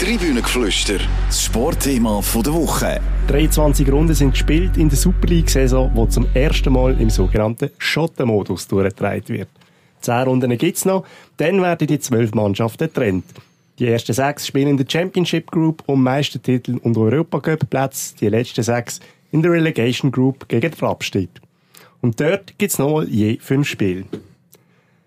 Tribünengeflüster, das Sportthema der Woche. 23 Runden sind gespielt in der Super League-Saison, die zum ersten Mal im sogenannten Schottenmodus durchgetragen wird. Zehn Runden gibt es noch, dann werden die zwölf Mannschaften getrennt. Die ersten sechs spielen in der Championship Group um Meistertitel und Europacup-Plätze, die letzten sechs in der Relegation Group gegen den Abstieg. Und dort gibt es nochmal je fünf Spiele.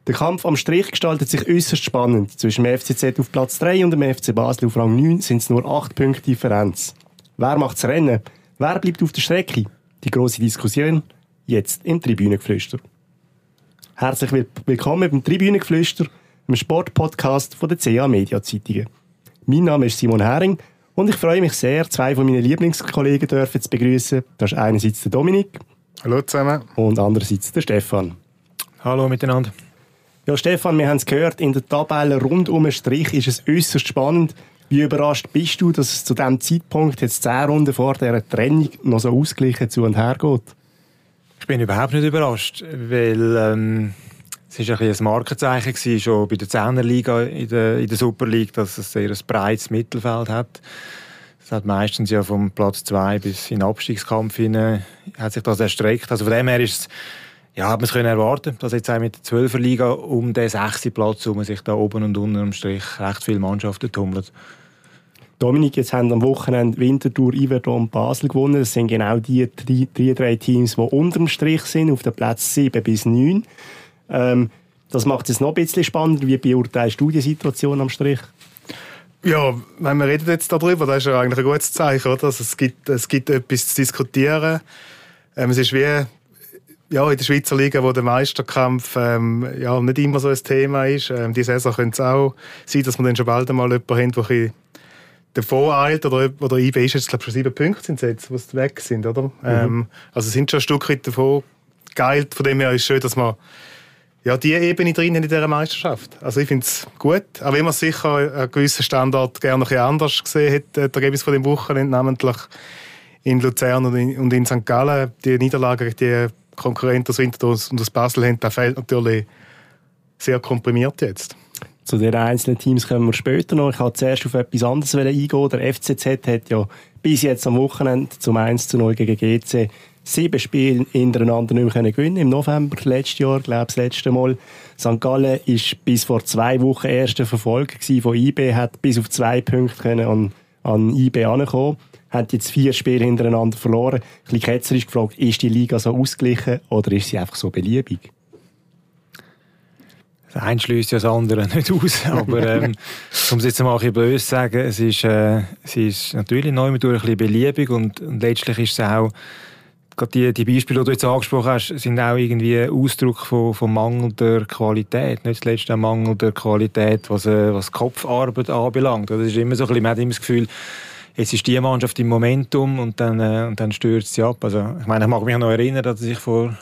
Der Kampf am Strich gestaltet sich äußerst spannend. Zwischen dem FCZ auf Platz 3 und dem FC Basel auf Rang 9 sind es nur 8 Punkte Differenz. Wer macht das Rennen? Wer bleibt auf der Strecke? Die große Diskussion jetzt im Tribünengeflüster. Herzlich willkommen beim Tribünengeflüster, dem Sportpodcast von der CA Media Zeitungen. Mein Name ist Simon Hering und ich freue mich sehr, zwei von meinen Lieblingskollegen dürfen zu begrüßen. Das ist einerseits der Dominik. Hallo zusammen. Und andererseits der Stefan. Hallo miteinander. Ja, Stefan, wir haben es gehört, in der Tabelle rund um den Strich ist es äußerst spannend. Wie überrascht bist du, dass es zu diesem Zeitpunkt jetzt zehn Runden vor dieser Trennung noch so ausgeglichen zu und her geht? Ich bin überhaupt nicht überrascht, weil ähm, es war ein, ein Markenzeichen gewesen, schon bei der Zehnerliga in der, in der Super League, dass es sehr ein breites Mittelfeld hat. Es hat meistens ja vom Platz 2 bis in den Abstiegskampf hinein, hat sich das erstreckt. Also von dem her ist es ja, hat man es können erwarten, dass jetzt auch mit der 12er Liga um den 6. Platz um sich da oben und unten am Strich recht viele Mannschaften tummeln. Dominik, jetzt haben am Wochenende Winterthur, Iverdon und Basel gewonnen. Das sind genau die drei, die drei Teams, die unter dem Strich sind, auf den Platz 7 bis 9. Ähm, das macht es noch ein bisschen spannender. Wie beurteilst du die Situation am Strich? Ja, wenn wir reden jetzt darüber, das ist ja eigentlich ein gutes Zeichen, oder? Also es, gibt, es gibt etwas zu diskutieren. Ähm, es ist wie ja, in der Schweizer Liga, wo der Meisterkampf ähm, ja, nicht immer so ein Thema ist. Ähm, die Saison könnte es auch sein, dass wir dann schon bald einmal jemanden haben, der davor eilt. Oder, oder IB ist jetzt, glaube schon sieben Punkte sind jetzt, die weg sind, oder? Mhm. Ähm, also sind schon ein Stück weit davor geeilt. Von dem her ist es schön, dass man ja, die Ebene drin in dieser Meisterschaft. Also ich finde es gut. Auch wenn man sicher einen gewissen Standard gerne noch anders gesehen hätte, äh, der Ergebnis von dem Wochenende, namentlich in Luzern und in, und in St. Gallen, die Niederlage, die Konkurrenten aus Winterthur und aus Basel haben, der fällt natürlich sehr komprimiert jetzt. Zu den einzelnen Teams kommen wir später noch. Ich wollte zuerst auf etwas anderes eingehen. Der FCZ hat ja bis jetzt am Wochenende zum 1 zu 0 gegen GC sieben Spiele hintereinander nicht mehr gewinnen Im November letztes Jahr, glaube ich, das letzte Mal. St. Gallen war bis vor zwei Wochen erster Verfolger von IB, hat bis auf zwei Punkte an, an IB ankommen hat jetzt vier Spiele hintereinander verloren. Ein bisschen ketzerisch gefragt, ist die Liga so ausgeglichen oder ist sie einfach so beliebig? Das eine schließt ja das andere nicht aus. Aber ähm, um es jetzt mal ein bisschen böse zu sagen, es ist, äh, es ist natürlich neu ein bisschen beliebig und, und letztlich ist es auch gerade die, die Beispiele, die du jetzt angesprochen hast, sind auch irgendwie Ausdruck von, von mangelnder Qualität. Nicht zuletzt auch mangelnder Qualität, was, äh, was Kopfarbeit anbelangt. Das ist immer so ein bisschen, man hat immer das Gefühl, jetzt ist die Mannschaft im Momentum und dann, äh, und dann stürzt sie ab. Also, ich meine, ich mag mich noch erinnern, dass ich vor,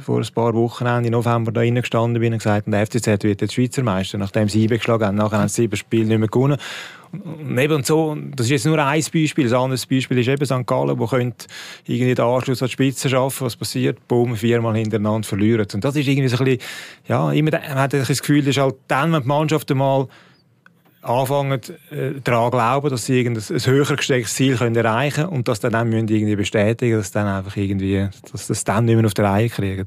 vor ein paar Wochen Ende November da gestanden bin und gesagt habe, der FCZ wird jetzt Schweizer Meister, nachdem sie geschlagen haben. Nachher haben sie sieben Spiele nicht mehr gewonnen. Und eben so, das ist jetzt nur ein Beispiel. Ein anderes Beispiel ist eben St. Gallen, wo könnte irgendwie den Anschluss an die Spitze schaffen. Was passiert? Boom, viermal hintereinander verlieren. Und das ist irgendwie so ein bisschen, ja, immer, man hat das Gefühl, das ist halt dann, wenn die Mannschaft einmal anfangen äh, daran glauben, dass sie ein höher gestecktes Ziel können erreichen können und das dann, dann irgendwie bestätigen, dass dann einfach irgendwie, dass das dann nicht mehr auf der Reihe kriegen.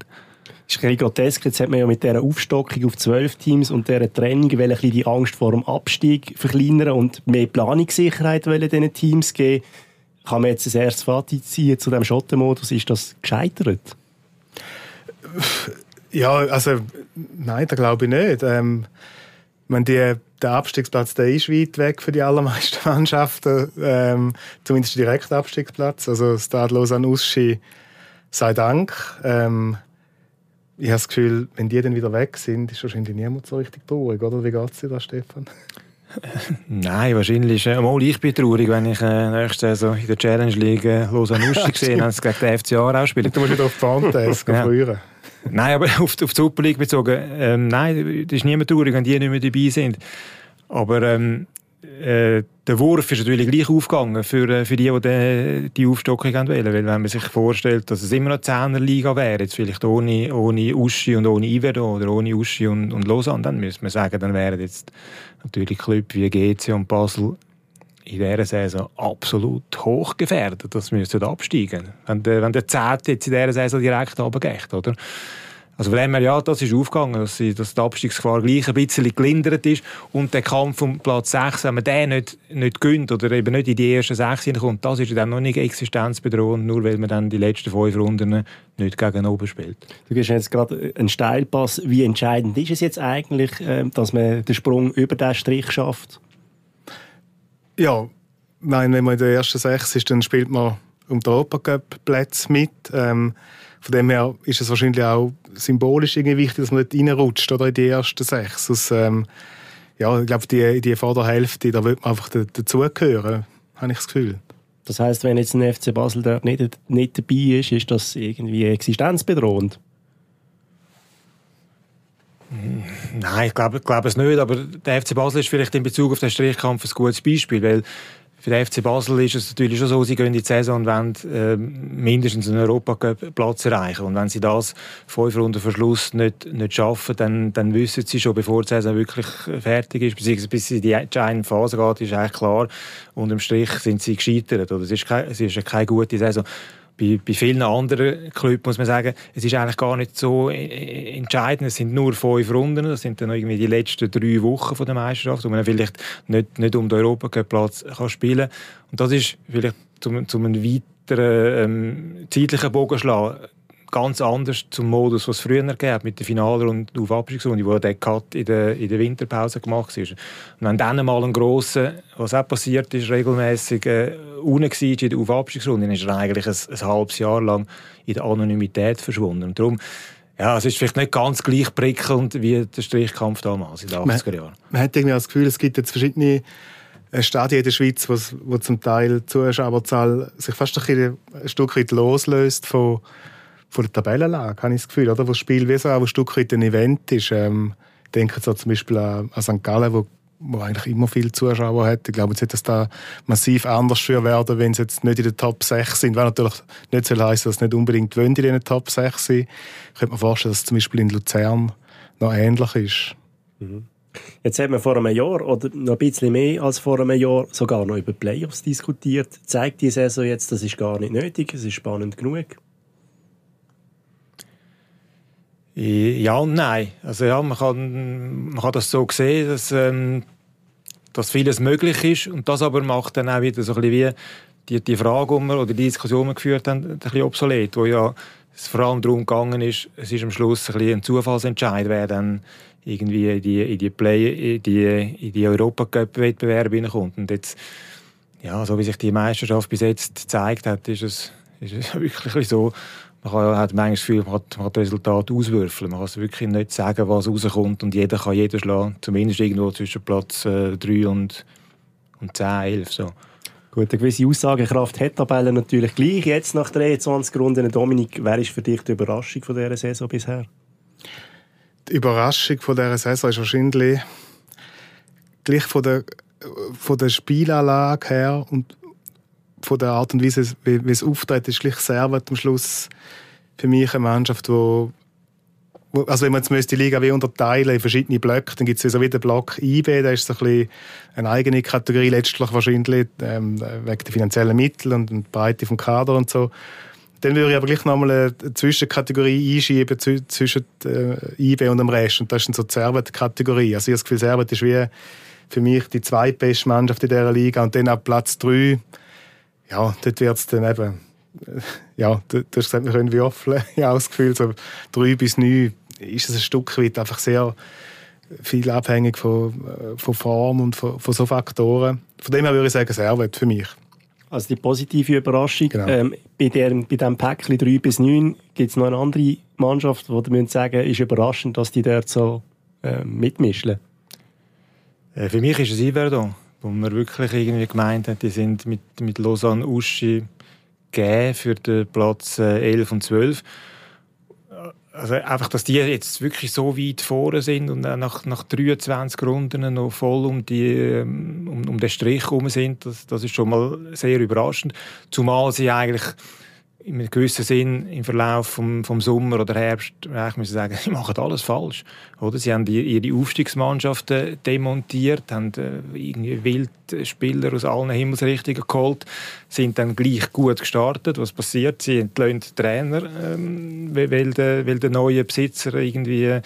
Das ist ein grotesk. Jetzt hat man ja mit dieser Aufstockung auf zwölf Teams und dieser Trennung ein die Angst vor dem Abstieg verkleinern und mehr Planungssicherheit diesen Teams geben. Kann man jetzt ein erstes Fazit ziehen zu diesem Schottenmodus? Ist das gescheitert? Ja, also nein, das glaube ich nicht. Ähm, wenn die der Abstiegsplatz der ist weit weg für die allermeisten Mannschaften, ähm, zumindest der direkte Abstiegsplatz. Also Stade Lausanne Uschi sei Dank. Ähm, ich habe das Gefühl, wenn die dann wieder weg sind, ist wahrscheinlich niemand so richtig traurig, oder? Wie geht es dir da, Stefan? Nein, wahrscheinlich. Äh, mal ich bin traurig, wenn ich äh, nächste Saison in der Challenge League äh, Lausanne Uschi gesehen habe, gegen den FCA auch spielen. Du musst wieder auf die Fantas ja. früher. Nein, aber auf, auf die Super League bezogen, ähm, nein, da ist niemand traurig, wenn die nicht mehr dabei sind. Aber ähm, äh, der Wurf ist natürlich gleich aufgegangen für, äh, für die, die die, die Aufstockung wollen. Weil wenn man sich vorstellt, dass es immer noch 10er Liga wäre, jetzt vielleicht ohne, ohne Uschi und ohne Iverdo oder ohne Uschi und, und Lausanne, dann müsste man sagen, dann wären jetzt natürlich Clubs wie GC und Basel in dieser Saison absolut hoch gefährdet, dass wir absteigen Wenn der, wenn der Zehnte jetzt in dieser Saison direkt runtergeht, oder? Also von dem her, ja, das ist aufgegangen, dass, die Abstiegsgefahr gleich ein bisschen gelindert ist und der Kampf um Platz 6, wenn man den nicht, nicht gönnt oder eben nicht in die ersten 6 hineinkommt, das ist dann noch nicht existenzbedrohend, nur weil man dann die letzten fünf Runden nicht gegen oben spielt. Du gibst jetzt gerade einen Steilpass. Wie entscheidend ist es jetzt eigentlich, ähm, dass man den Sprung über den Strich schafft? Ja, meine, wenn man in der ersten 6 ist, dann spielt man um die Europacup-Plätze mit. Ähm, von dem her ist es wahrscheinlich auch symbolisch irgendwie wichtig, dass man nicht reinrutscht oder in die ersten sechs. Aus, ähm, ja, ich glaube, die, die Vorderhälfte, da wird man einfach dazugehören, habe ich das Gefühl. Das heißt, wenn jetzt ein FC Basel dort nicht, nicht dabei ist, ist das irgendwie existenzbedrohend? Nein, ich glaube, ich glaube es nicht, aber der FC Basel ist vielleicht in Bezug auf den Strichkampf ein gutes Beispiel, weil für den FC Basel ist es natürlich schon so, sie gehen in die Saison und wollen äh, mindestens einen Europacup-Platz erreichen. Und wenn sie das fünf Runden vor Schluss nicht, nicht schaffen, dann, dann wissen sie schon, bevor die Saison wirklich fertig ist, beziehungsweise bis sie in die entscheidende Phase geht, ist eigentlich klar, unterm Strich sind sie gescheitert. Oder es ist, keine, es ist keine gute Saison. Bei, bei vielen anderen Clubs muss man sagen, es ist eigentlich gar nicht so äh, entscheidend. Es sind nur fünf Runden. Das sind dann irgendwie die letzten drei Wochen von der Meisterschaft, wo man vielleicht nicht, nicht um den Europacup-Platz spielen kann. Und das ist vielleicht zum, zum einen weiteren ähm, zeitlichen Bogen ganz anders zum Modus, was es früher gab mit der Finale und auf Abstiegsrunde, wo der Cut in der, in der Winterpause gemacht ist. Und wenn dann mal ein grosser, was auch passiert ist, regelmäßig äh, unten war in der Auf-Abstiegsrunde, dann ist er eigentlich ein, ein, halbes Jahr lang in der Anonymität verschwunden. Und darum, ja, es ist vielleicht nicht ganz gleich prickelnd wie der Strichkampf damals in den 80er Jahren. Man, man hat irgendwie das Gefühl, es gibt jetzt verschiedene äh, Stadien in der Schweiz, wo, wo zum Teil die Zuschauerzahl sich fast ein, ein Stück weit loslöst von von der Tabellenlage, habe ich das Gefühl, oder? Wo das Spiel wie so auch ein Stück weit ein Event ist. Ähm, denke so zum Beispiel an, St. Gallen, wo, wo eigentlich immer viele Zuschauer hat. Ich glaube, jetzt wird das da massiv anders für werden, wenn sie jetzt nicht in den Top 6 sind. Was natürlich nicht so heißen, dass sie nicht unbedingt in den Top 6 sind. Ich könnte mir vorstellen, dass es zum Beispiel in Luzern noch ähnlich ist. Mhm. Jetzt haben wir vor einem Jahr oder noch ein bisschen mehr als vor einem Jahr sogar noch über Playoffs diskutiert. Zeigt die Saison jetzt, das ist gar nicht nötig, es ist spannend genug? Ja und nein. Also ja, man kann, man kann das so sehen, dass, ähm, dass vieles möglich ist und das aber macht dann auch wieder so ein bisschen wie die, die Frage, um oder die Diskussion, die wir geführt haben, ein bisschen obsolet, wo ja es vor allem darum gegangen ist, es ist am Schluss ein, bisschen ein Zufallsentscheid, wer dann irgendwie in die, in die Play, in die, in die Europacup-Wettbewerbe hineinkommt. Und jetzt, ja, so wie sich die Meisterschaft bis jetzt gezeigt hat, ist es, ist es wirklich so, man kann, hat manchmal das Gefühl, man hat, man hat das Resultat auswürfeln. Man kann es wirklich nicht sagen, was rauskommt und jeder kann jeden schlagen. Zumindest irgendwo zwischen Platz äh, 3 und, und 10, 11. So. Gut, eine gewisse Aussagekraft hat Tabelle natürlich gleich. Jetzt nach 23 Runden, Dominik, wer ist für dich die Überraschung von dieser Saison bisher? Die Überraschung von dieser Saison ist wahrscheinlich gleich von der, von der Spielanlage her und von der Art und Weise, wie, wie es auftritt, ist gleich Servet am Schluss für mich eine Mannschaft, wo also wenn man jetzt die Liga wie unterteilen in verschiedene Blöcke, dann gibt es so wie den Block IB, da ist so ein eine eigene Kategorie letztlich wahrscheinlich ähm, wegen der finanziellen Mittel und der Breite vom Kader und so. Dann würde ich aber gleich nochmal eine Zwischenkategorie einschieben zwischen äh, IB und dem Rest. Und das ist dann so die Servet-Kategorie. Also ich habe das Gefühl, Servet ist wie für mich die zweitbeste Mannschaft in dieser Liga. Und dann ab Platz 3 ja, dort wird es dann eben, ja, du, du hast gesagt, wir können würfeln. Ich habe das Gefühl, so drei bis neun ist es ein Stück weit einfach sehr viel abhängig von, äh, von Form und von, von so Faktoren. Von dem her würde ich sagen, Servet für mich. Also die positive Überraschung. Genau. Ähm, bei, der, bei diesem Päckchen 3 bis 9 gibt es noch eine andere Mannschaft, wo wir sagen ist überraschend, dass die dort so äh, mitmischen. Äh, für mich ist es Iverdon wo man wirklich irgendwie gemeint hat, die sind mit, mit Lausanne Uschi gegeben für den Platz 11 äh, und 12. Also einfach, dass die jetzt wirklich so weit vorne sind und nach, nach 23 Runden noch voll um, die, ähm, um, um den Strich herum sind, das, das ist schon mal sehr überraschend. Zumal sie eigentlich in einem gewissen Sinn im Verlauf vom, vom Sommer oder Herbst ich muss sagen, sie machen alles falsch. Oder? Sie haben ihre Aufstiegsmannschaften demontiert, haben äh, irgendwie Wildspieler aus allen Himmelsrichtungen geholt, sind dann gleich gut gestartet. Was passiert? Sie entlöhnen den Trainer, ähm, weil, der, weil der neue Besitzer irgendwie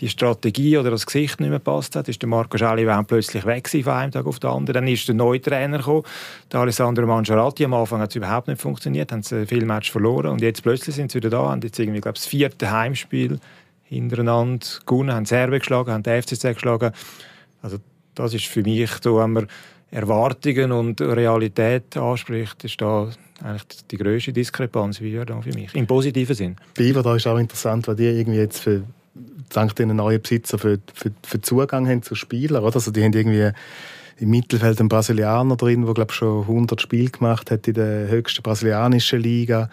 die Strategie oder das Gesicht nicht mehr passt hat, ist der Marco Schelliwän plötzlich weg von einem Tag auf den anderen. Dann ist der neue Trainer gekommen, der Alessandro Mangiaratti. Am Anfang hat es überhaupt nicht funktioniert, haben sie viele Matches verloren und jetzt plötzlich sind sie wieder da, haben jetzt irgendwie, glaube das vierte Heimspiel hintereinander gewonnen, haben Serbien geschlagen, haben den FCC geschlagen. Also das ist für mich, so, wenn man Erwartungen und Realität anspricht, ist da eigentlich die grösste Diskrepanz wie da für mich, im positiven Sinn. Bei da ist auch interessant, weil die irgendwie jetzt für dank den neuen Besitzer für, für, für Zugang haben zu Spielern. Oder? Also die haben irgendwie im Mittelfeld einen Brasilianer drin, der glaube schon 100 Spiele gemacht hat in der höchsten brasilianischen Liga.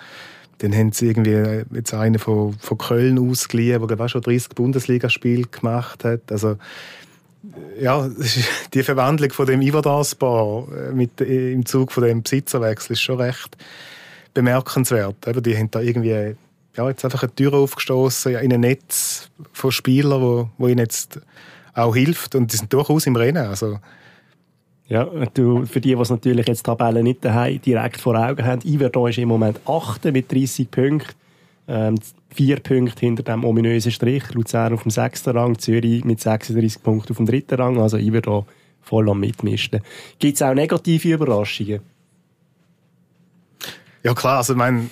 Dann haben sie irgendwie jetzt einen von, von Köln ausgeliehen, der glaube schon 30 Bundesligaspiele gemacht hat. Also ja, die Verwandlung von dem Iverdasbar äh, äh, im Zug von dem Besitzerwechsel ist schon recht bemerkenswert. Die haben da irgendwie ja, jetzt einfach eine Tür aufgestoßen in ein Netz von Spielern, wo, wo ihnen jetzt auch hilft und die sind durchaus im Rennen. Also, ja, du, für die, die natürlich jetzt die Tabelle nicht daheim direkt vor Augen haben, Iverdon ist im Moment 8. mit 30 Punkten. Ähm, vier Punkte hinter dem ominösen Strich. Luzern auf dem sechsten Rang, Zürich mit 36 Punkten auf dem dritten Rang. Also Iverdon voll am Mitmischen. Gibt es auch negative Überraschungen? Ja klar, also ich meine,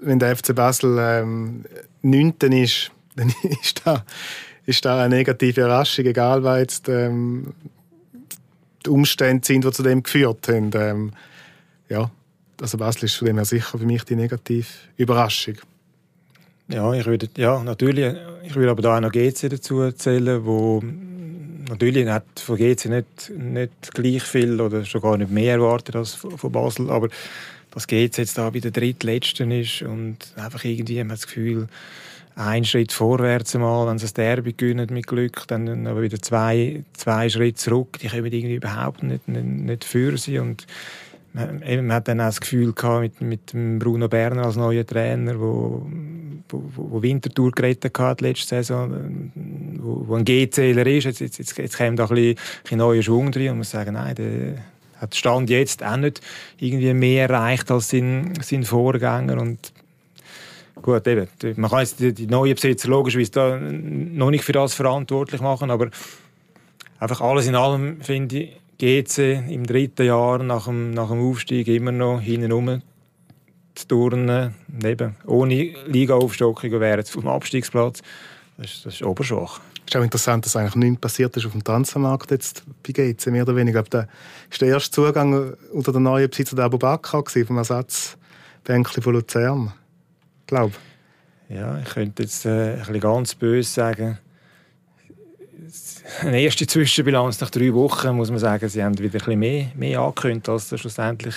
wenn der FC Basel ähm, 9. ist, dann ist da, ist da eine negative Überraschung, egal was jetzt ähm, die Umstände sind, die zu dem geführt haben. Ähm, ja, also Basel ist von dem her sicher für mich die negative Überraschung. Ja, ich würde, ja, natürlich. Ich würde aber da auch noch GC dazu erzählen, wo natürlich hat von GC nicht, nicht gleich viel oder schon gar nicht mehr erwartet als von Basel, aber dass GC jetzt da bei der drittletzten ist? Und einfach irgendwie man hat das Gefühl, ein Schritt vorwärts mal, wenn sie das Derby gewinnen mit Glück, dann aber wieder zwei, zwei Schritte zurück, die kommen irgendwie überhaupt nicht, nicht, nicht für sie. Und man, man hat dann auch das Gefühl gehabt mit, mit Bruno Berner als neuer Trainer, wo, wo, wo Winterthur gerettet hat letzte Saison, wo, wo ein GCler ist, jetzt, jetzt, jetzt, jetzt kommt da ein bisschen, ein neuer Schwung drin und man muss sagen, nein, der, hat Stand jetzt auch nicht irgendwie mehr erreicht als sein, sein Vorgänger und gut, eben, man kann jetzt die, die neuen Besitzer logischerweise da noch nicht für das verantwortlich machen, aber einfach alles in allem finde ich, GC im dritten Jahr nach dem, nach dem Aufstieg immer noch hinten zu turnen, eben, ohne Liga-Aufstockung wäre jetzt vom Abstiegsplatz, das ist, das ist oberschwach. Ist auch interessant, dass eigentlich nichts passiert ist auf dem Transfermarkt jetzt bei GC, mehr oder weniger. Ich der, ist der erste Zugang unter der neuen Besitzer der Abu Bakr vom Ersatzbänkchen von Luzern. Ich glaube. Ja, ich könnte jetzt äh, ein ganz böse sagen, eine erste Zwischenbilanz nach drei Wochen muss man sagen, sie haben wieder ein bisschen mehr, mehr angekündigt, als das schlussendlich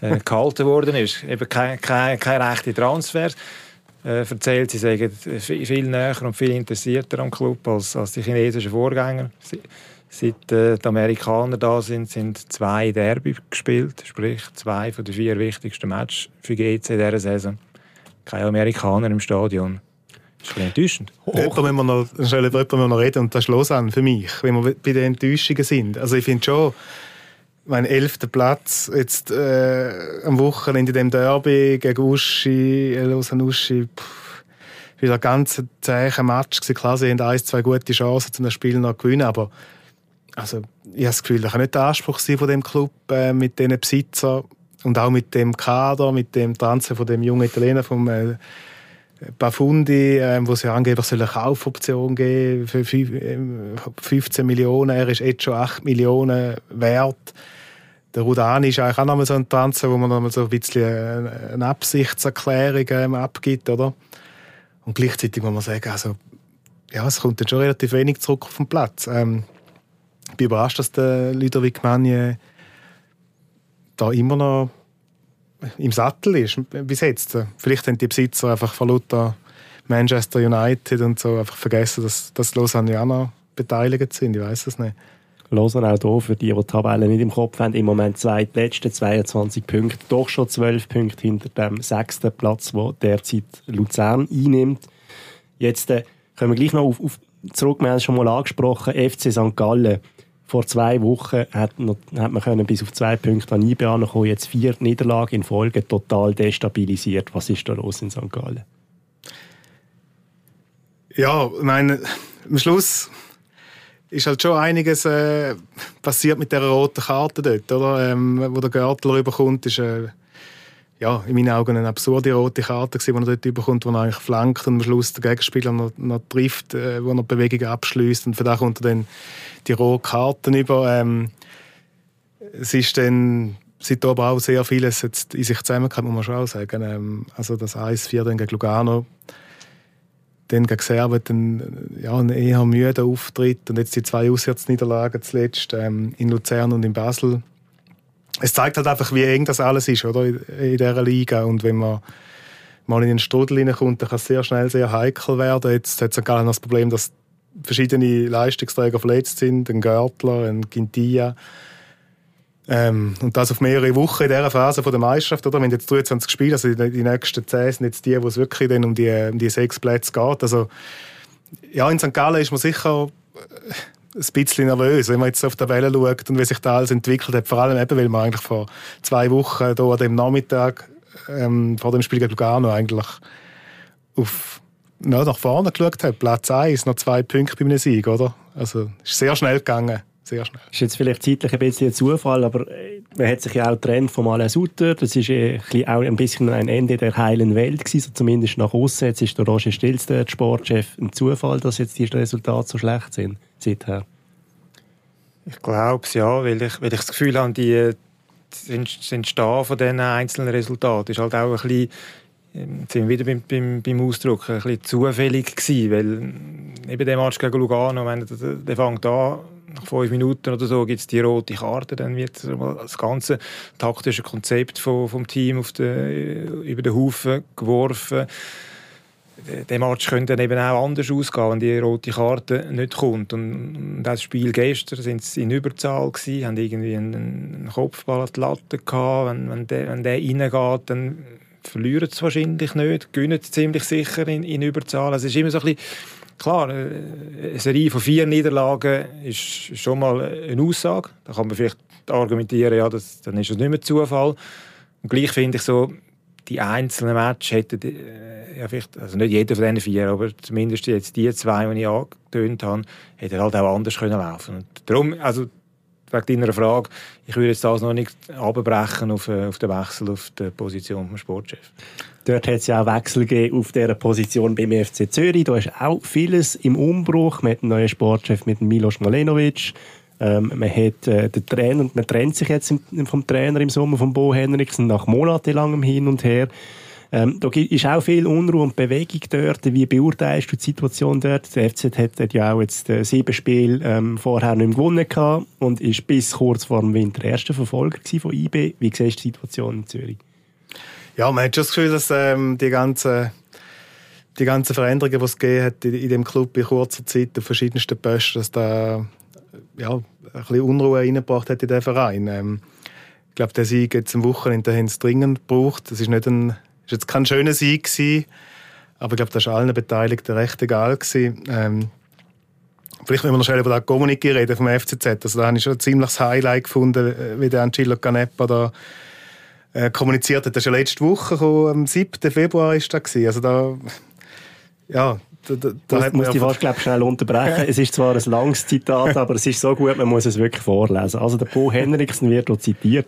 äh, gehalten worden ist. Eben keine, keine, keine rechte Transfers äh, erzählt, sie sagen viel näher und viel interessierter am Club als, als die chinesischen Vorgänger. Sie, seit äh, die Amerikaner da sind, sind zwei Derby gespielt, sprich zwei von den vier wichtigsten Matches für GC in dieser Saison. Keine Amerikaner im Stadion. Das ist ein enttäuschend. Darüber müssen wir noch, darüber wir noch reden und das ist Lausanne für mich, wenn wir bei den Enttäuschungen sind. Also ich finde schon, mein elfter Platz jetzt äh, am Wochenende in dem Derby gegen Uschi, Lausanne Uschi, pff, wieder ein ganz zäher Match gewesen. Klar, sie haben ein, zwei gute Chancen, um das Spiel noch zu gewinnen, aber also, ich habe das Gefühl, das kann nicht der Anspruch sein von dem Club äh, mit diesen Besitzern und auch mit dem Kader, mit dem Transfer von dem jungen Italiener vom äh, Bafundi, äh, wo sie angeblich eine Kaufoption geben für 15 äh, Millionen. Er ist jetzt schon 8 Millionen wert. Der Rudani ist eigentlich auch nochmal so ein Transfer, wo man nochmal so ein bisschen eine Absichtserklärung ähm, abgibt, oder? Und gleichzeitig muss man sagen, also, ja, es kommt dann schon relativ wenig zurück auf den Platz. Ähm, ich bin überrascht, dass der Ludovic Magne da immer noch im Sattel ist, bis jetzt. Vielleicht haben die Besitzer einfach von Luther Manchester United und so einfach vergessen, dass, dass Lausanne ja noch beteiligt sind. Ich weiß es nicht. Lausanne auch hier, für die, die die Tabelle nicht im Kopf haben, im Moment zwei letzte 22 Punkte, doch schon 12 Punkte hinter dem sechsten Platz, wo derzeit Luzern einnimmt. Jetzt äh, können wir gleich noch auf, auf zurück, wir haben es schon mal angesprochen, FC St. Gallen. Vor zwei Wochen hat, noch, hat man können bis auf zwei Punkte an IBE ankommen, jetzt vier Niederlagen in Folge, total destabilisiert. Was ist da los in St. Gallen? Ja, ich meine, am Schluss ist halt schon einiges äh, passiert mit der roten Karte dort, oder? Ähm, wo der Görtler rüberkommt, ist äh, ja, in meinen Augen eine absurde rote Karte die er dort überkommt, wo er eigentlich flankt und am Schluss den Gegenspieler noch, noch trifft, äh, wo er die Bewegung abschließt und für da kommt er dann die rote Karte über. Ähm, es ist dann seit aber auch sehr vieles jetzt in sich zusammengekommen, muss man schon auch sagen. Ähm, also das 1-4 dann gegen Lugano dann gegen Servet dann, ja, ein eher müder Auftritt und jetzt die zwei Auswärtsniederlagen zuletzt ähm, in Luzern und in Basel. Es zeigt halt einfach, wie eng das alles ist oder, in dieser Liga und wenn man mal in den Strudel hineinkommt, dann kann es sehr schnell sehr heikel werden. Jetzt hat es gar das Problem, dass verschiedene Leistungsträger verletzt sind, ein Görtler, ein Quintilla. Ähm, und das auf mehrere Wochen in dieser Phase von der Meisterschaft. Oder? Wenn jetzt 23 Spiele, also die, die nächsten 10 sind jetzt die, wo es wirklich dann um die, um die sechs Plätze geht. Also, ja, in St. Gallen ist man sicher äh, ein bisschen nervös, wenn man jetzt auf die Welle schaut und wie sich da alles entwickelt hat. Vor allem eben, weil man eigentlich vor zwei Wochen hier an dem Nachmittag ähm, vor dem Spiel gegen Lugano eigentlich auf, ja, nach vorne geschaut hat. Platz 1, noch zwei Punkte bei einem Sieg, oder? Also, es ist sehr schnell gegangen sehr schnell. Das ist jetzt vielleicht zeitlich ein bisschen ein Zufall, aber äh, man hat sich ja auch getrennt vom Alain Sutter. Das ist äh, auch ein bisschen ein Ende der heilen Welt gewesen, so zumindest nach außen. Jetzt ist der Roger Stilz der Sportchef. Ein Zufall, dass jetzt die Resultate so schlecht sind seither? Ich glaube es ja, weil ich, weil ich das Gefühl habe, die, das Entstehen von diesen einzelnen Resultaten ist halt auch ein bisschen ähm, sind wir wieder beim, beim, beim Ausdruck ein bisschen zufällig gewesen, weil eben der Match gegen Lugano, wenn der, der fängt an, nach fünf Minuten oder so gibt es die rote Karte, dann wird das ganze taktische Konzept vom, vom Team auf den, über den Haufen geworfen. Der Match könnte dann eben auch anders ausgehen, wenn die rote Karte nicht kommt. Und das Spiel gestern sind sie in Überzahl gewesen, haben irgendwie einen, Kopfball an die Latte gehabt. Wenn, wenn, der, wenn der reingeht, dann verlieren sie wahrscheinlich nicht, gewinnen ziemlich sicher in, in Überzahl. Also es ist immer so ein bisschen Klar, äh, eine Serie von vier Niederlagen ist schon mal eine Aussage. Da kann man vielleicht argumentieren, ja, das, dann ist es nicht mehr Zufall. Und gleich finde ich so, die einzelnen Matches hätten, äh, ja, vielleicht, also nicht jeder von diesen vier, aber zumindest jetzt die zwei, die ich angetönt habe, hätten halt auch anders können laufen Und darum, also wegen deiner Frage, ich würde jetzt das noch nicht abbrechen auf, äh, auf den Wechsel auf der Position des Sportchefs. Dort hat es ja auch Wechsel gegeben auf dieser Position beim FC Zürich. Da ist auch vieles im Umbruch. Man hat einen neuen Sportchef mit Milos Malenovic. Ähm, man hat äh, den Trainer, man trennt sich jetzt vom Trainer im Sommer von Bo Henriksen nach monatelangem Hin und Her. Ähm, da ist auch viel Unruhe und Bewegung dort. Wie beurteilst du die Situation dort? Der FZ hat ja auch jetzt äh, sieben Spiele ähm, vorher nicht mehr gewonnen gehabt und ist bis kurz vor dem Winter erster Verfolger von IB. Wie siehst du die Situation in Zürich? Ja, man hat schon das Gefühl, dass ähm, die ganzen die ganzen Veränderungen, die es gegeben hat in, in dem Club in kurzer Zeit auf verschiedensten Posten, dass da ja, ein bisschen Unruhe reingebracht hat in den Verein. Ähm, ich glaube, der Sieg jetzt am Wochenende haben sie dringend gebraucht. Das ist, nicht ein, ist jetzt kein schöner Sieg gewesen, aber ich glaube, das war allen Beteiligten recht egal gewesen. Ähm, vielleicht wenn wir noch schnell über das Kommuniqué reden vom FCZ. Also da habe ich schon ein ziemliches Highlight gefunden, wie der Angelo Canepa da äh, kommuniziert hat. Das ist ja letzte Woche, gekommen, am 7. Februar ist das gewesen. Also da, ja, da, da, da muss, die fast glaub, schnell unterbrechen. es ist zwar ein langes Zitat, aber es ist so gut, man muss es wirklich vorlesen. Also der Bo Henriksen wird dort zitiert.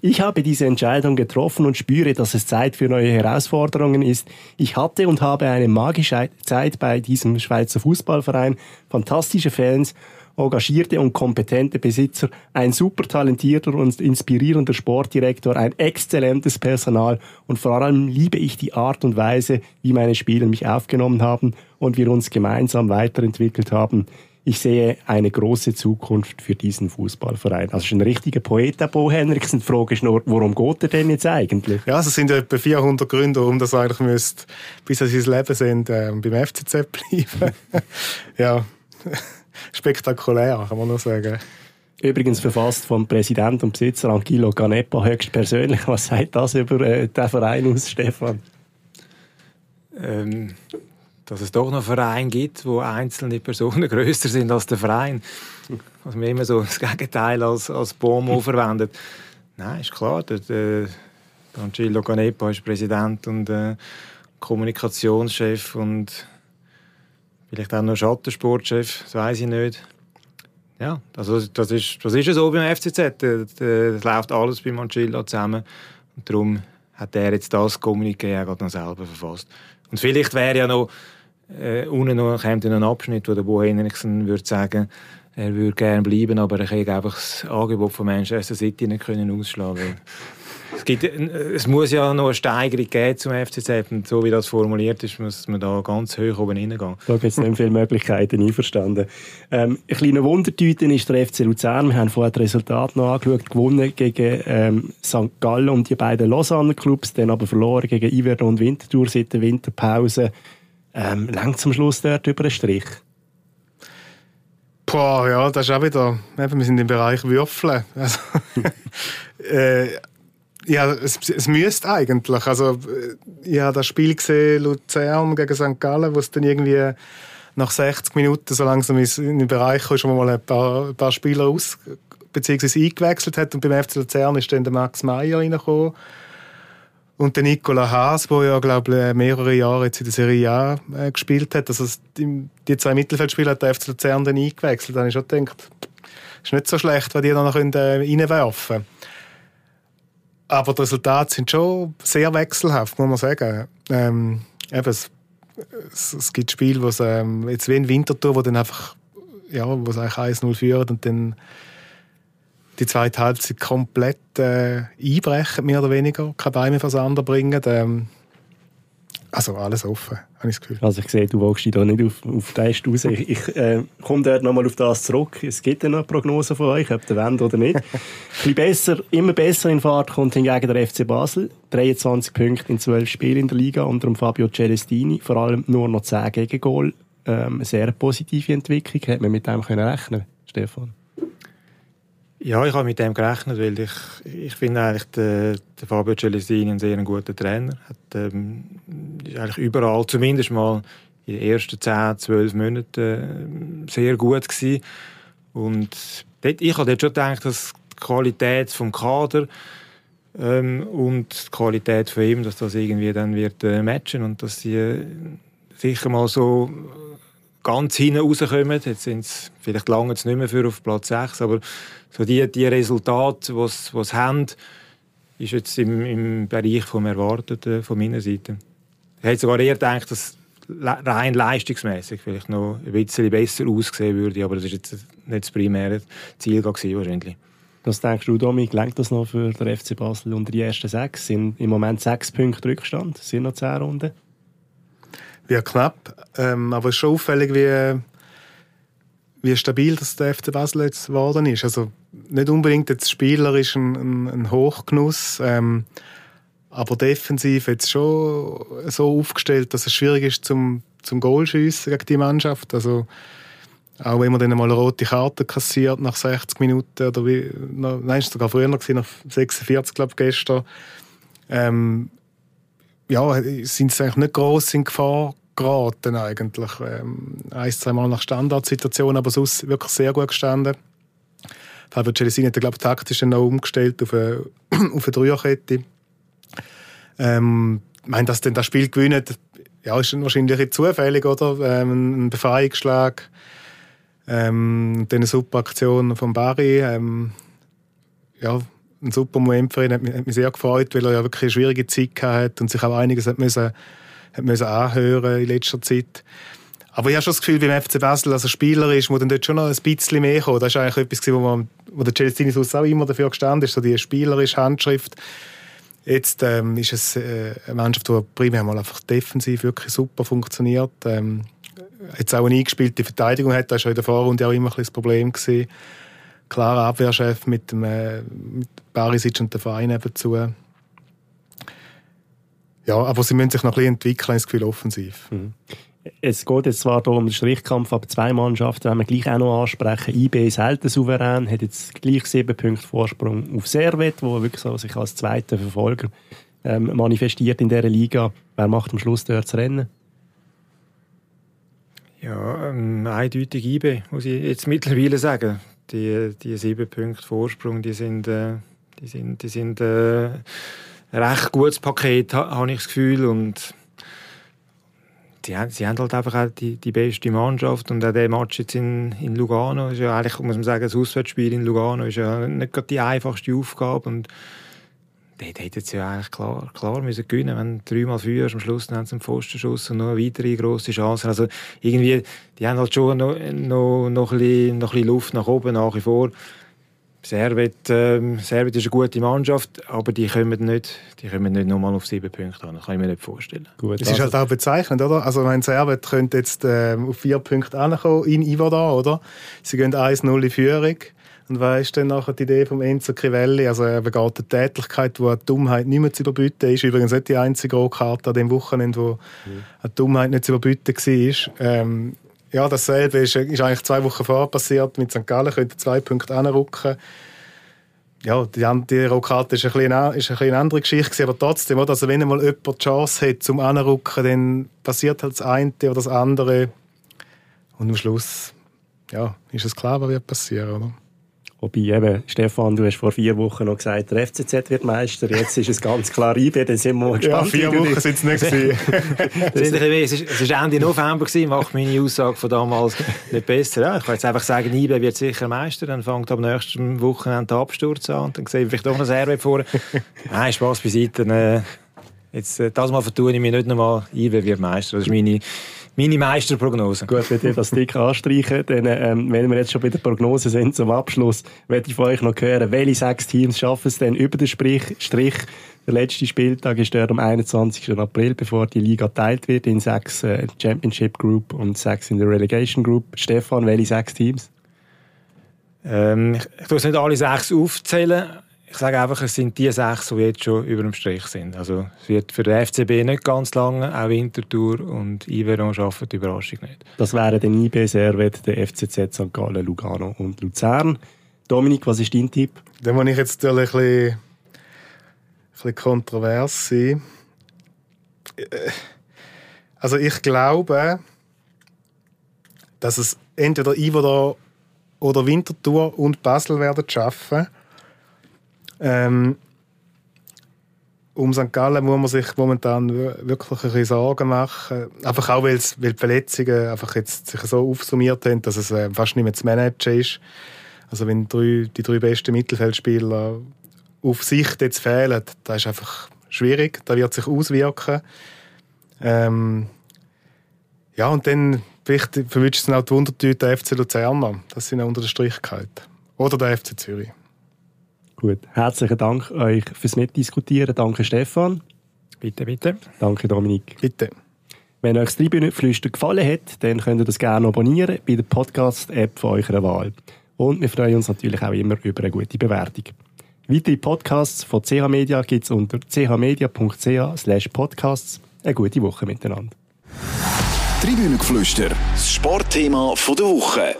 Ich habe diese Entscheidung getroffen und spüre, dass es Zeit für neue Herausforderungen ist. Ich hatte und habe eine magische Zeit bei diesem Schweizer Fußballverein, fantastische Fans engagierte und kompetente Besitzer, ein super talentierter und inspirierender Sportdirektor, ein exzellentes Personal und vor allem liebe ich die Art und Weise, wie meine Spieler mich aufgenommen haben und wir uns gemeinsam weiterentwickelt haben. Ich sehe eine große Zukunft für diesen Fußballverein. Also ist ein richtiger Poet, der Bo Henriksen. Die Frage ist nur, worum geht er denn jetzt eigentlich? Ja, es sind ja etwa 400 Gründe, warum das eigentlich müsste, bis er sein Leben sind, äh, beim FCZ bleiben. ja spektakulär, kann man nur sagen. Übrigens verfasst vom Präsident und Besitzer Angelo Canepa höchstpersönlich. Was sagt das über äh, den Verein aus, Stefan? Ähm, dass es doch noch Vereine gibt, wo einzelne Personen größer sind als der Verein. Was man immer so das Gegenteil als, als Bomo verwendet. Nein, ist klar, der, der Angelo Canepa ist Präsident und äh, Kommunikationschef und vielleicht auch noch Schattensportchef, das weiß ich nicht. Ja, also das ist, das ist so beim FCZ. Das läuft alles bei Angelo zusammen. Und darum hat er jetzt das Kommuniqué auch noch selber verfasst. Und vielleicht wäre ja noch äh, unten noch kommt ein Abschnitt, wo der Bo Henriksen würde sagen, er würde gerne bleiben, aber er kann einfach das Angebot von Manchester City nicht können ausschlagen. es, gibt, es muss ja noch eine Steigerung geben zum FCZ und so wie das formuliert ist, muss man da ganz hoch oben hineingehen. Da gibt es nicht viele Möglichkeiten, einverstanden. Ähm, ein kleiner Wundertüte ist der FC Luzern. Wir haben vorher das Resultat noch angeschaut, gewonnen gegen ähm, St. Gallen und die beiden Lausanne-Clubs, dann aber verloren gegen Iverdon und Winterthur seit der Winterpause. Ähm, langt zum Schluss dort über den Strich? Boah, ja, das ist auch wieder, eben, wir sind im Bereich Würfeln. Also, äh, ja, es, es müsste eigentlich. Also, äh, ich habe das Spiel gesehen, Luzern gegen St. Gallen, wo es dann irgendwie nach 60 Minuten so langsam in den Bereich kam, schon mal ein paar, ein paar Spieler aus, beziehungsweise eingewechselt hat. Und beim FC Luzern ist dann der Max Meyer reingekommen und der Nicola Haas, der ja, glaube ich, mehrere Jahre jetzt in der Serie A äh, gespielt hat. Also die, zwei Mittelfeldspieler hat der FC Luzern dann eingewechselt. Da habe ich schon gedacht, ist nicht so schlecht, wenn die dann noch äh, reinwerfen können. Aber die Resultate sind schon sehr wechselhaft, muss man sagen. Ähm, eben, es, es, es, gibt Spiele, wo es, ähm, jetzt wie in Winterthur, wo dann einfach, ja, wo es eigentlich 1-0 führt und dann die zweite Halbzeit komplett äh, einbrechen, mehr oder weniger, keine Beine mehr bringen. Ähm, also alles offen, habe ich das Gefühl. Also ich sehe, du wagst dich da nicht auf, auf den Test raus. Ich, ich äh, komme dort nochmal auf das zurück. Es gibt ja noch eine Prognose von euch, ob ihr wollt oder nicht. Ein besser, immer besser in Fahrt kommt hingegen der FC Basel. 23 Punkte in 12 Spielen in der Liga unter Fabio Celestini. Vor allem nur noch 10 Gegengol. Ähm, eine sehr positive Entwicklung. Hätte man mit dem können rechnen Stefan? Ja, ich habe mit dem gerechnet, weil ich, ich finde eigentlich, der, der Fabio Celestini ein sehr guter Trainer. Hat, ähm, eigentlich überall, zumindest mal in den ersten 10, 12 Monaten äh, sehr gut gewesen. Und dort, ich habe dort schon gedacht, dass die Qualität vom Kader ähm, und die Qualität von ihm, dass das irgendwie dann wird äh, matchen und dass sie äh, sicher mal so ganz hinten rauskommen. Jetzt sind es vielleicht lange nicht mehr für auf Platz 6, aber so die, die Resultate, die sie haben, ist jetzt im, im Bereich vom Erwarteten von meiner Seite. Ich hätte sogar eher gedacht, dass rein leistungsmäßig vielleicht noch ein bisschen besser aussehen würde, aber das ist jetzt nicht das primäre Ziel gewesen, wahrscheinlich. Was denkst du, Dominik, lenkt das noch für den FC Basel unter die ersten sechs? Sind im Moment sechs Punkte Rückstand, sind noch zehn Runden? Ja, knapp. Ähm, aber es ist schon auffällig, wie, wie stabil das der FC Basel jetzt geworden ist. Also nicht unbedingt jetzt spielerisch ein, ein, ein Hochgenuss, ähm, aber defensiv jetzt schon so aufgestellt, dass es schwierig ist zum, zum Goalschiessen gegen die Mannschaft. Also auch wenn man dann mal rote Karte kassiert nach 60 Minuten oder wie, nein, ist sogar früher nach 46 glaube ich gestern. Ähm, ja, sind sie eigentlich nicht groß in Gefahr geraten eigentlich. Ähm, ein, zwei Mal nach Standardsituationen, aber sonst wirklich sehr gut gestanden. Fabio Celestini hat, glaube ich, taktisch noch umgestellt auf eine, auf eine Dreierkette. Ähm, ich meine, dass denn das Spiel gewinnt, ja, ist wahrscheinlich zufällig, oder? Ähm, ein Befreiungsschlag, ähm, dann eine super Aktion von Barry. Ähm, ja, ein super Moment für ihn, hat mich, hat mich sehr gefreut, weil er ja wirklich eine schwierige Zeit hatte und sich auch einiges hat müssen, hat müssen anhören in letzter Zeit. Aber ich habe schon das Gefühl, beim FC Basel, also Spieler ist, muss dann dort schon noch ein bisschen mehr kommen. Das ist eigentlich etwas, wo, man, wo der Celestini auch immer dafür gestanden ist, so die spielerische Handschrift. Jetzt ähm, ist es äh, eine Mannschaft, die primär mal einfach defensiv wirklich super funktioniert. Ähm, jetzt auch eine eingespielte Verteidigung hat, das war in der Vorrunde auch immer ein das Problem gewesen. Klarer Abwehrchef mit, dem, äh, mit Barisic und dem Verein nebenzu. Ja, aber sie müssen sich noch ein bisschen entwickeln, das Gefühl offensiv. Mhm. Es geht jetzt zwar hier um den Strichkampf, aber zwei Mannschaften, wenn wir gleich auch noch ansprechen. IB selten souverän, hat jetzt gleich sieben Punkte Vorsprung auf Servet, wo wirklich so sich als zweiter Verfolger ähm, manifestiert in dieser Liga. Wer macht am Schluss dort das Rennen? Ja, ähm, eindeutig IB, muss ich jetzt mittlerweile sagen. Die, die sieben Punkte Vorsprung, die sind, äh, die sind, die sind äh, ein recht gutes Paket, habe ich das Gefühl. Und sie, sie haben halt einfach auch die, die beste Mannschaft. Und auch der Match jetzt in, in Lugano ist ja eigentlich, muss man sagen, das Auswärtsspiel in Lugano ist ja nicht gerade die einfachste Aufgabe. Und dort hätte es ja eigentlich klar, klar müssen gewinnen wenn du dreimal führst, am Schluss haben sie einen Pfostenschuss und noch eine weitere grosse Chance. Also irgendwie, die haben halt schon noch, noch, noch, ein, bisschen, noch ein bisschen Luft nach oben nach wie vor. Servet, ähm, Servet ist eine gute Mannschaft, aber die kommen nicht, die kommen nicht nochmal auf sieben Punkte an. Das kann ich mir nicht vorstellen. Gut, das also, ist halt auch bezeichnend, oder? Also, mein Servet könnte jetzt ähm, auf vier Punkte ankommen in Ivada, oder? Sie gehen 1-0 in Führung. Und was ist dann nachher die Idee von Enzo Crivelli? Also er begeht eine Tätigkeit, wo eine Dummheit nicht mehr zu überbieten ist. Übrigens nicht die einzige Rohkarte an dem Wochenende, wo mhm. eine Dummheit nicht zu überbieten war. Ähm, ja, dasselbe ist, ist eigentlich zwei Wochen vorher passiert. Mit St. Gallen könnte zwei Punkte anrücken. Ja, die, die Rohkarte ist, ein bisschen, ist ein eine andere Geschichte, aber trotzdem, oder? Also wenn mal jemand die Chance hat zum Anrücken, dann passiert halt das eine oder das andere. Und am Schluss ja, ist es klar, was wird passieren, oder? Wobei eben, Stefan, du hast vor vier Wochen noch gesagt, der FCZ wird Meister. Jetzt ist es ganz klar IB, dann sind wir mal gespannt. Ja, vier Wochen sind es nicht gewesen. es war Ende November, gewesen, macht meine Aussage von damals nicht besser. Ja, ich kann jetzt einfach sagen, IB wird sicher Meister, dann fängt am nächsten Wochenende der Absturz an und dann sehe ich vielleicht doch noch Serve vor. Nein, Spaß beiseite. Äh, jetzt, äh, das Mal vertue ich mich nicht nochmal, IB wird Meister. Das ist meine meine Meisterprognose. Gut, wenn ihr das dick anstreichen, dann, ähm, wenn wir jetzt schon bei der Prognose sind, zum Abschluss, werde ich von euch noch hören, welche sechs Teams schaffen es denn über den Strich? Strich der letzte Spieltag ist der am 21. April, bevor die Liga geteilt wird in sechs äh, Championship Group und sechs in der Relegation Group. Stefan, welche sechs Teams? Ähm, ich, ich tue es nicht alle sechs aufzählen ich sage einfach, es sind die sechs, die jetzt schon über dem Strich sind. Also es wird für den FCB nicht ganz lange, auch Winterthur und Iveron schaffen die Überraschung nicht. Das wären dann IB, Servet, der FCZ, St. Gallen, Lugano und Luzern. Dominik, was ist dein Tipp? Da muss ich jetzt ein bisschen, ein bisschen kontrovers sein. Also ich glaube, dass es entweder Iveron oder Winterthur und Basel werden schaffen ähm, um St. Gallen muss man sich momentan wirklich ein bisschen Sorgen machen. Einfach auch, weil, die Verletzungen einfach jetzt sich so aufsummiert haben, dass es äh, fast nicht mehr zu managen ist. Also wenn die drei, besten Mittelfeldspieler auf Sicht jetzt fehlen, das ist einfach schwierig. Da wird sich auswirken. Ähm, ja, und dann vielleicht verwünscht es auch die Wundertüte FC Luzerner. Das sind auch unter der Strichkeit. Oder der FC Zürich. Gut, herzlichen Dank euch fürs Mitdiskutieren. Danke Stefan. Bitte, bitte. Danke Dominik. Bitte. Wenn euch das Tribünenflüster gefallen hat, dann könnt ihr das gerne abonnieren bei der Podcast-App von eurer Wahl. Und wir freuen uns natürlich auch immer über eine gute Bewertung. Weitere Podcasts von CH Media gibt es unter chmedia.ch podcasts. Eine gute Woche miteinander. Tribünengeflüster, das Sportthema der Woche.